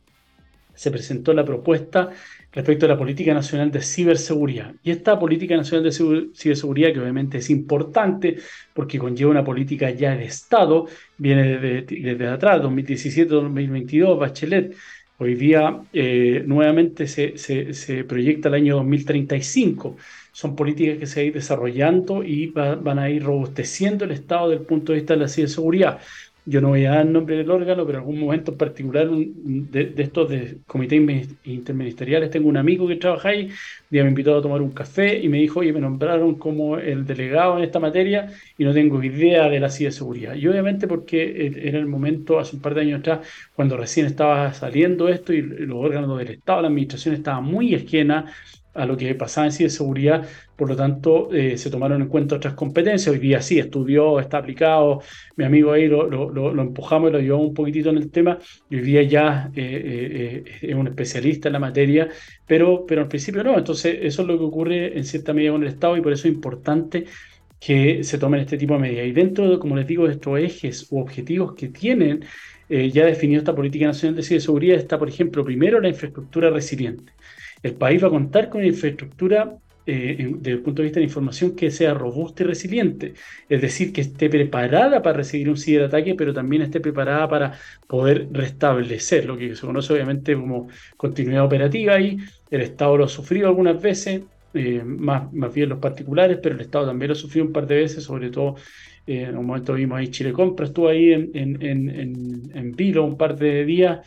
A: se presentó la propuesta respecto a la Política Nacional de Ciberseguridad. Y esta Política Nacional de Ciberseguridad, que obviamente es importante porque conlleva una política ya de Estado, viene desde, desde atrás, 2017-2022, Bachelet, Hoy día eh, nuevamente se, se, se, proyecta el año 2035. Son políticas que se van a ir desarrollando y van a ir robusteciendo el Estado desde el punto de vista de la ciberseguridad yo no voy a dar nombre del órgano, pero en algún momento en particular de, estos de comités interministeriales, tengo un amigo que trabaja ahí, un día me invitó a tomar un café y me dijo, oye, me nombraron como el delegado en esta materia y no tengo idea de la ciberseguridad. Y obviamente porque era el momento, hace un par de años atrás, cuando recién estaba saliendo esto y los órganos del Estado, la administración estaba muy ajena a lo que pasaba en ciberseguridad, por lo tanto eh, se tomaron en cuenta otras competencias. Hoy día sí, estudió, está aplicado, mi amigo ahí lo, lo, lo, empujamos y lo llevamos un poquitito en el tema, hoy día ya eh, eh, es un especialista en la materia, pero, pero al principio no, entonces eso es lo que ocurre en cierta medida con el Estado y por eso es importante que se tomen este tipo de medidas. Y dentro, como les digo, de estos ejes u objetivos que tienen ya definido esta política nacional de ciberseguridad está, por ejemplo, primero la infraestructura resiliente el país va a contar con una infraestructura eh, desde el punto de vista de la información que sea robusta y resiliente, es decir, que esté preparada para recibir un ciberataque, pero también esté preparada para poder restablecer lo que se conoce obviamente como continuidad operativa. Y el Estado lo ha sufrido algunas veces, eh, más, más bien los particulares, pero el Estado también lo ha sufrido un par de veces, sobre todo eh, en un momento vimos ahí Chile Compra, estuvo ahí en, en, en, en Vilo un par de días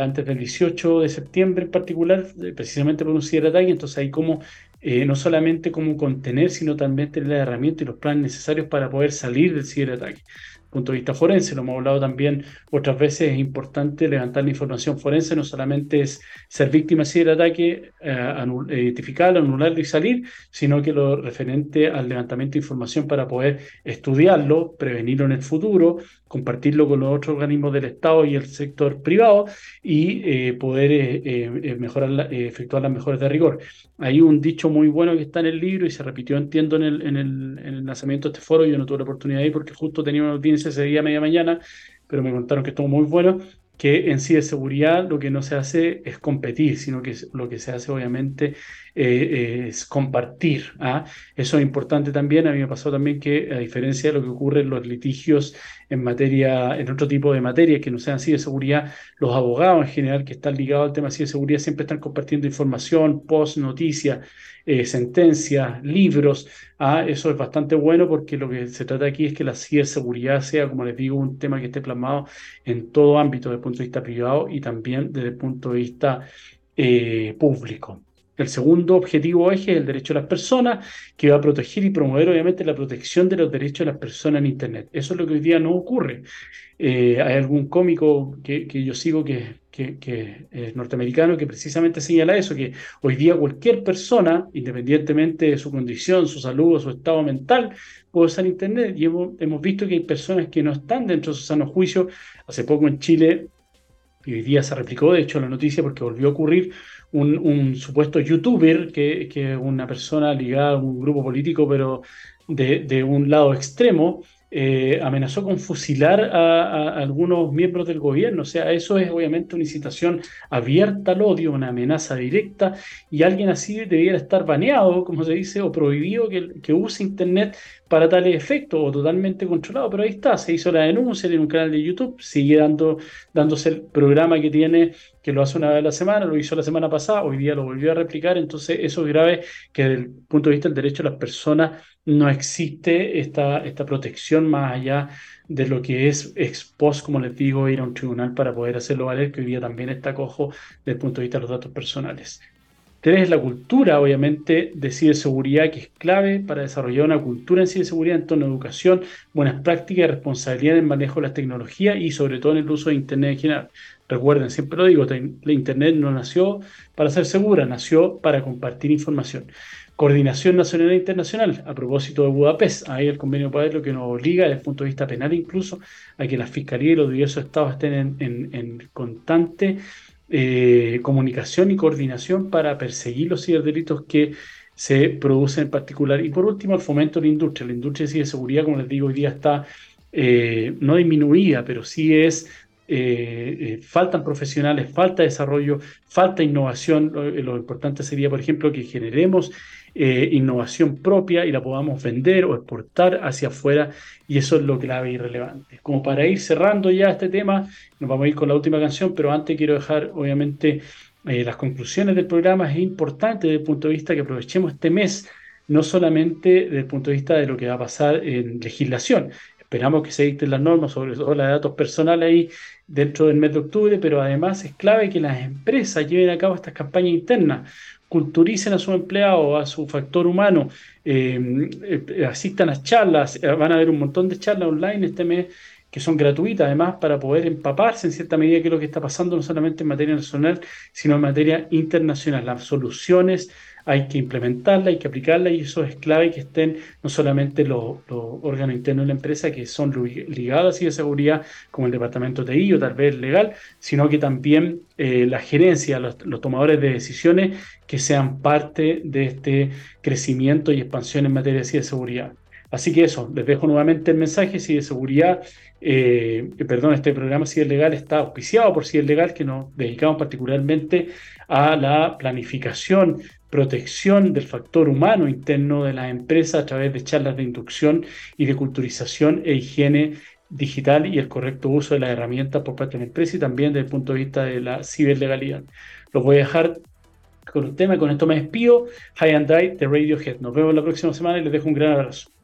A: antes del 18 de septiembre en particular, eh, precisamente por un ciberataque, entonces hay como eh, no solamente cómo contener, sino también tener las herramientas y los planes necesarios para poder salir del ciberataque punto de vista forense, lo hemos hablado también otras veces, es importante levantar la información forense, no solamente es ser víctima de ciberataque, eh, identificarlo, anularlo y salir, sino que lo referente al levantamiento de información para poder estudiarlo, prevenirlo en el futuro, compartirlo con los otros organismos del Estado y el sector privado y eh, poder eh, eh, mejorar, efectuar las mejoras de rigor. Hay un dicho muy bueno que está en el libro y se repitió, entiendo, en el, en el, en el lanzamiento de este foro. Yo no tuve la oportunidad de ir porque justo tenía una audiencia ese día media mañana, pero me contaron que estuvo muy bueno, que en sí de seguridad lo que no se hace es competir, sino que lo que se hace obviamente eh, es compartir. ¿ah? Eso es importante también. A mí me pasó también que, a diferencia de lo que ocurre en los litigios en materia, en otro tipo de materias que no sean así de seguridad, los abogados en general que están ligados al tema de seguridad siempre están compartiendo información, post, noticias, eh, sentencias, libros. ¿ah? Eso es bastante bueno porque lo que se trata aquí es que la ciberseguridad sea, como les digo, un tema que esté plasmado en todo ámbito desde el punto de vista privado y también desde el punto de vista eh, público. El segundo objetivo eje es el derecho de las personas, que va a proteger y promover obviamente la protección de los derechos de las personas en Internet. Eso es lo que hoy día no ocurre. Eh, hay algún cómico que, yo sigo que, es norteamericano que precisamente señala eso, que hoy día cualquier persona, independientemente de su condición, su salud o su estado mental, puede usar Internet. Y hemos, hemos visto que hay personas que no están dentro de su sano juicio. Hace poco en Chile, y hoy día se replicó, de hecho, la noticia porque volvió a ocurrir, un, supuesto youtuber, que es una persona ligada a un grupo político, pero de, de un lado extremo, eh, amenazó con fusilar a, algunos miembros del gobierno. O sea, eso es obviamente una incitación abierta al odio, una amenaza directa, y alguien así debiera estar baneado, como se dice, o prohibido que, que use Internet para tal efecto, o totalmente controlado. Pero ahí está, se hizo la denuncia en un canal de YouTube, sigue dando, dándose el programa que tiene, que lo hace una vez a la semana, lo hizo la semana pasada, hoy día lo volvió a replicar, entonces eso es grave que desde el punto de vista del derecho de las personas no existe esta, esta protección más allá de lo que es ex post, como les digo, ir a un tribunal para poder hacerlo valer, que hoy día también está cojo desde el punto de vista de los datos personales. Tres, la cultura, obviamente, de ciberseguridad, que es clave para desarrollar una cultura en ciberseguridad en torno a educación, buenas prácticas responsabilidad en el manejo de las tecnologías y sobre todo en el uso de Internet en general. Recuerden, siempre lo digo, la Internet no nació para ser segura, nació para compartir información. Coordinación nacional e internacional, a propósito de Budapest, ahí el convenio de lo que nos obliga desde el punto de vista penal incluso a que las fiscalías y los diversos estados estén en, constante eh, comunicación y coordinación para perseguir los ciberdelitos que se producen en particular. Y por último, el fomento de la industria. La industria de ciberseguridad, como les digo, hoy día está eh, no disminuida, pero sí es eh, faltan profesionales, falta desarrollo, falta innovación. Lo, importante sería, por ejemplo, que generemos innovación propia y la podamos vender o exportar hacia afuera y eso es lo clave y relevante. Como para ir cerrando ya este tema, nos vamos a ir con la última canción, pero antes quiero dejar obviamente las conclusiones del programa. Es importante desde el punto de vista que aprovechemos este mes no solamente desde el punto de vista de lo que va a pasar en legislación. Esperamos que se dicten las normas, sobre todo la de datos personales ahí dentro del mes de octubre, pero además es clave que las empresas lleven a cabo estas campañas internas, culturicen a su empleado, a su factor humano, eh, eh, asistan a charlas, eh, van a haber un montón de charlas online este mes que son gratuitas además para poder empaparse en cierta medida es lo que está pasando no solamente en materia nacional, sino en materia internacional. Las soluciones hay que implementarla, hay que aplicarla y eso es clave que estén no solamente los, órganos internos de la empresa que son ligados a de seguridad, como el departamento de o tal vez legal, sino que también eh, la gerencia, los, tomadores de decisiones que sean parte de este crecimiento y expansión en materia de seguridad. Así que eso, les dejo nuevamente el mensaje, si de seguridad, eh, perdón, este programa si es legal está auspiciado por si es legal, que nos dedicamos particularmente a la planificación protección del factor humano interno de las empresas a través de charlas de inducción y de culturización e higiene digital y el correcto uso de las herramientas por parte de la empresa y también desde el punto de vista de la ciberlegalidad. Los voy a dejar con un tema con esto me despido. High and Die de Radiohead. Nos vemos la próxima semana y les dejo un gran abrazo.